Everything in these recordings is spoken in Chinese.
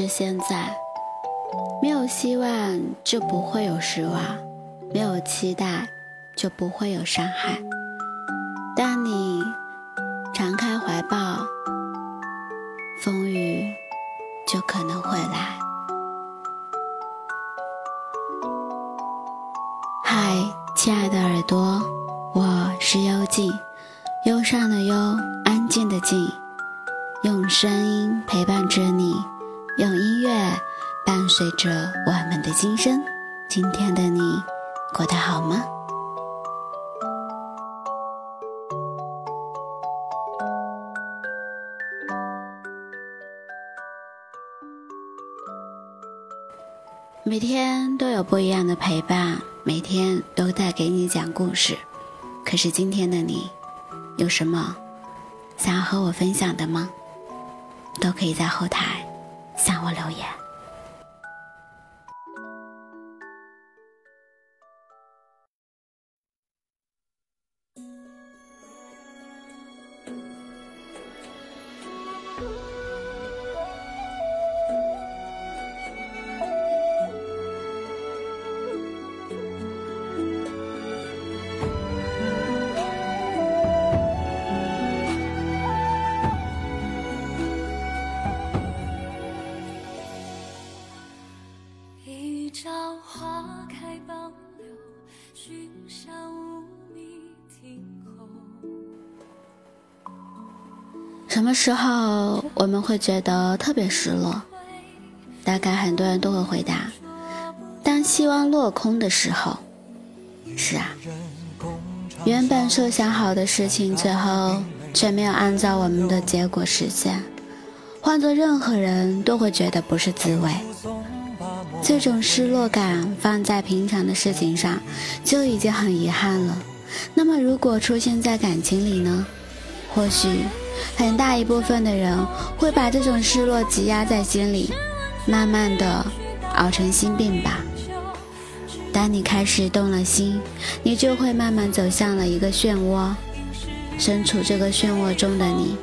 是，现在。没有希望，就不会有失望；没有期待，就不会有伤害。当你敞开怀抱，风雨就可能会来。嗨，亲爱的耳朵，我是幽静，忧伤的忧，安静的静，用声音陪伴着你，用音乐伴随着我们的今生。今天的你过得好吗？每天都有不一样的陪伴，每天都在给你讲故事。可是今天的你，有什么想要和我分享的吗？都可以在后台向我留言。什么时候我们会觉得特别失落？大概很多人都会回答：当希望落空的时候。是啊，原本设想好的事情，最后却没有按照我们的结果实现。换做任何人都会觉得不是滋味。这种失落感放在平常的事情上，就已经很遗憾了。那么，如果出现在感情里呢？或许。很大一部分的人会把这种失落积压在心里，慢慢的熬成心病吧。当你开始动了心，你就会慢慢走向了一个漩涡。身处这个漩涡中的你，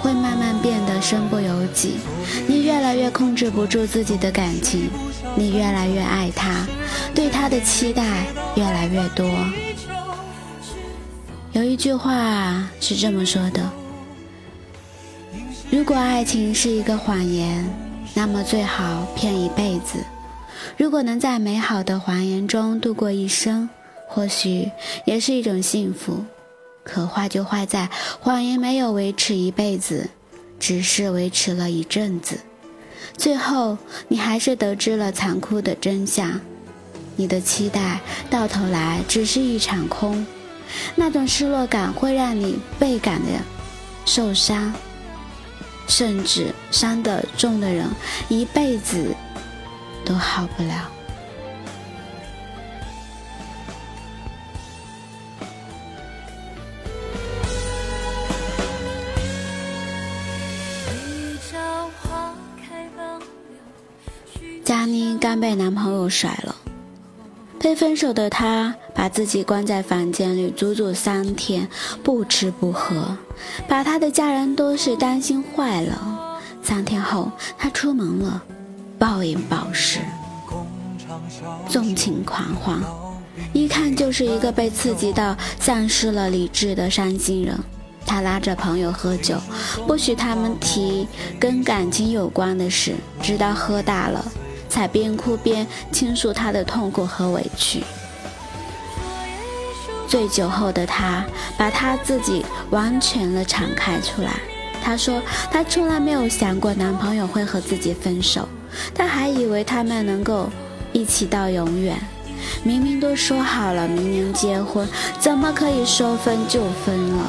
会慢慢变得身不由己。你越来越控制不住自己的感情，你越来越爱他，对他的期待越来越多。有一句话是这么说的。如果爱情是一个谎言，那么最好骗一辈子。如果能在美好的谎言中度过一生，或许也是一种幸福。可坏就坏在谎言没有维持一辈子，只是维持了一阵子，最后你还是得知了残酷的真相。你的期待到头来只是一场空，那种失落感会让你倍感的受伤。甚至伤得重的人，一辈子都好不了。佳妮刚被男朋友甩了。被分手的她把自己关在房间里足足三天，不吃不喝，把他的家人都是担心坏了。三天后，他出门了，暴饮暴食，纵情狂欢，一看就是一个被刺激到丧失了理智的伤心人。他拉着朋友喝酒，不许他们提跟感情有关的事，直到喝大了。才边哭边倾诉他的痛苦和委屈。醉酒后的他，把他自己完全的敞开出来。他说，他从来没有想过男朋友会和自己分手，他还以为他们能够一起到永远。明明都说好了明年结婚，怎么可以说分就分了？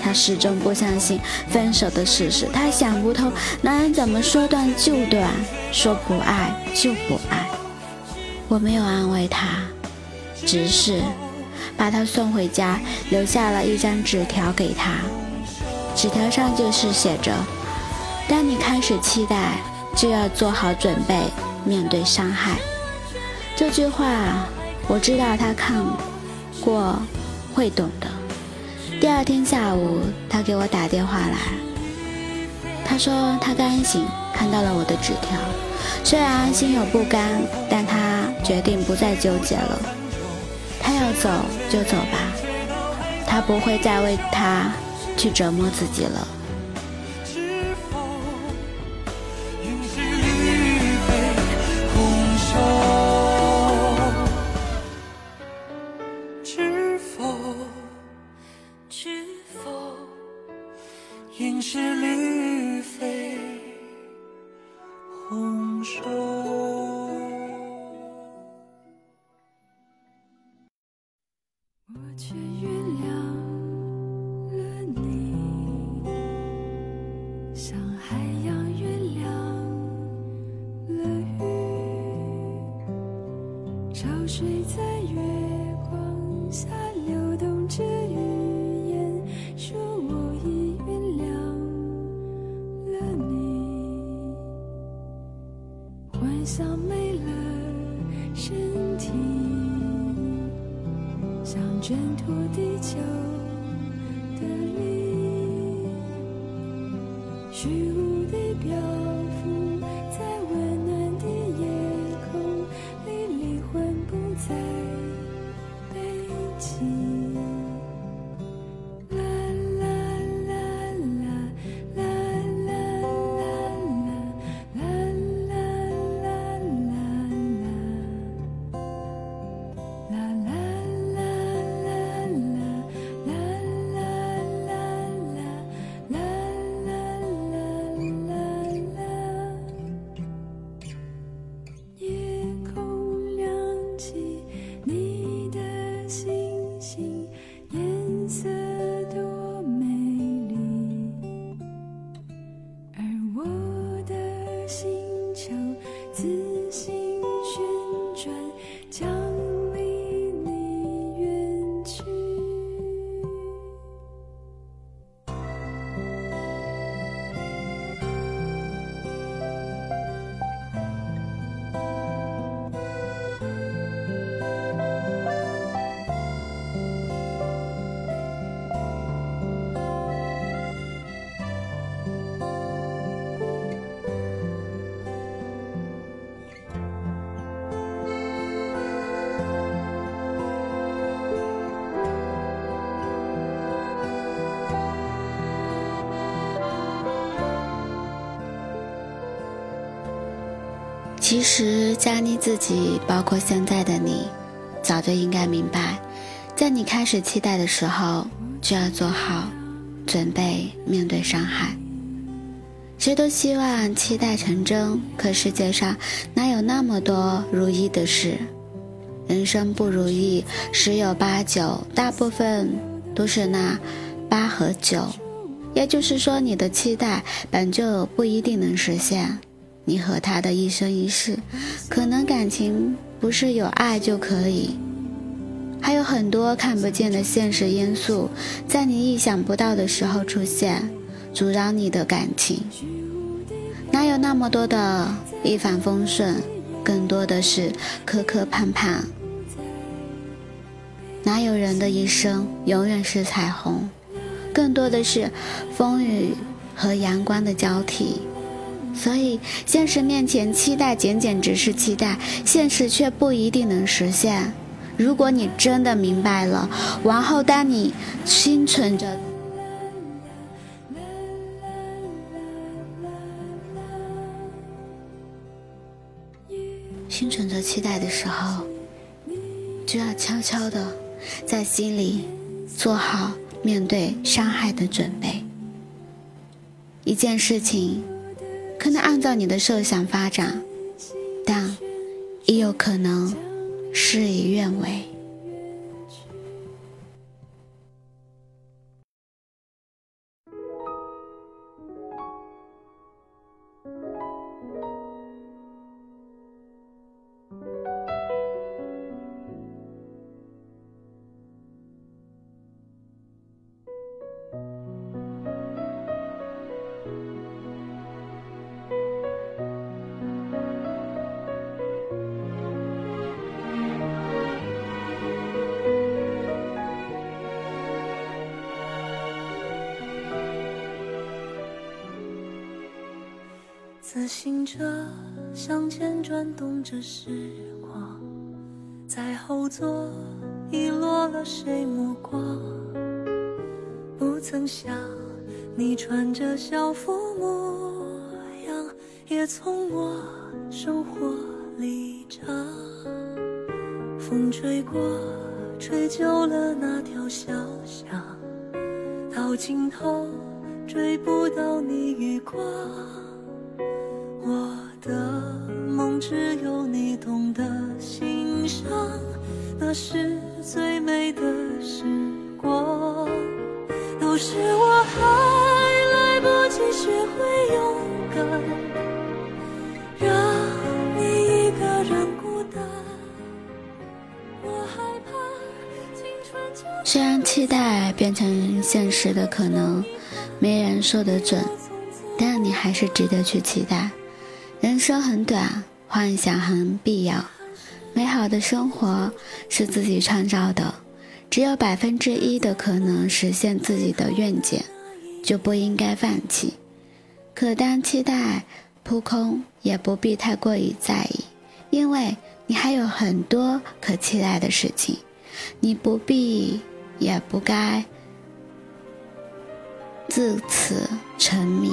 他始终不相信分手的事实，他想不通男人怎么说断就断，说不爱就不爱。我没有安慰他，只是把他送回家，留下了一张纸条给他。纸条上就是写着：“当你开始期待，就要做好准备面对伤害。”这句话我知道他看过会懂的。第二天下午，他给我打电话来，他说他刚醒，看到了我的纸条，虽然心有不甘，但他决定不再纠结了。要走就走吧，他不会再为他去折磨自己了。水在月光下流动着语言说我已原谅了你。幻想没了身体想挣脱地球的你虚无的表其实，加妮自己，包括现在的你，早就应该明白，在你开始期待的时候，就要做好准备面对伤害。谁都希望期待成真，可世界上哪有那么多如意的事？人生不如意十有八九，大部分都是那八和九。也就是说，你的期待本就不一定能实现。你和他的一生一世，可能感情不是有爱就可以，还有很多看不见的现实因素，在你意想不到的时候出现，阻挡你的感情。哪有那么多的一帆风顺，更多的是磕磕绊绊。哪有人的一生永远是彩虹，更多的是风雨和阳光的交替。所以，现实面前，期待仅仅只是期待，现实却不一定能实现。如果你真的明白了，往后当你心存着、心存着期待的时候，就要悄悄的在心里做好面对伤害的准备。一件事情。可能按照你的设想发展，但也有可能事与愿违。自行车向前转动着时光，在后座遗落了谁目光？不曾想你穿着校服模样，也从我生活里长。风吹过，吹旧了那条小巷，到尽头追不到你余光。的梦只有你懂得欣赏，那是最美的时光。都是我还来不及学会勇敢，让你一个人孤单。我害怕青春就虽然期待变成现实的可能没人说得准，但你还是值得去期待。人生很短，幻想很必要。美好的生活是自己创造的，只有百分之一的可能实现自己的愿景，就不应该放弃。可当期待扑空，也不必太过于在意，因为你还有很多可期待的事情，你不必也不该自此沉迷，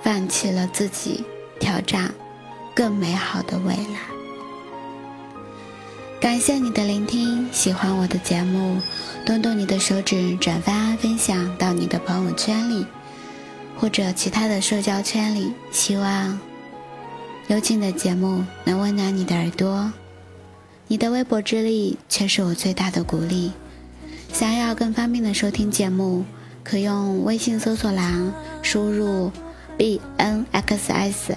放弃了自己。挑战更美好的未来。感谢你的聆听，喜欢我的节目，动动你的手指，转发分享到你的朋友圈里，或者其他的社交圈里。希望有请的节目能温暖你的耳朵。你的微薄之力却是我最大的鼓励。想要更方便的收听节目，可用微信搜索栏输入。b n x s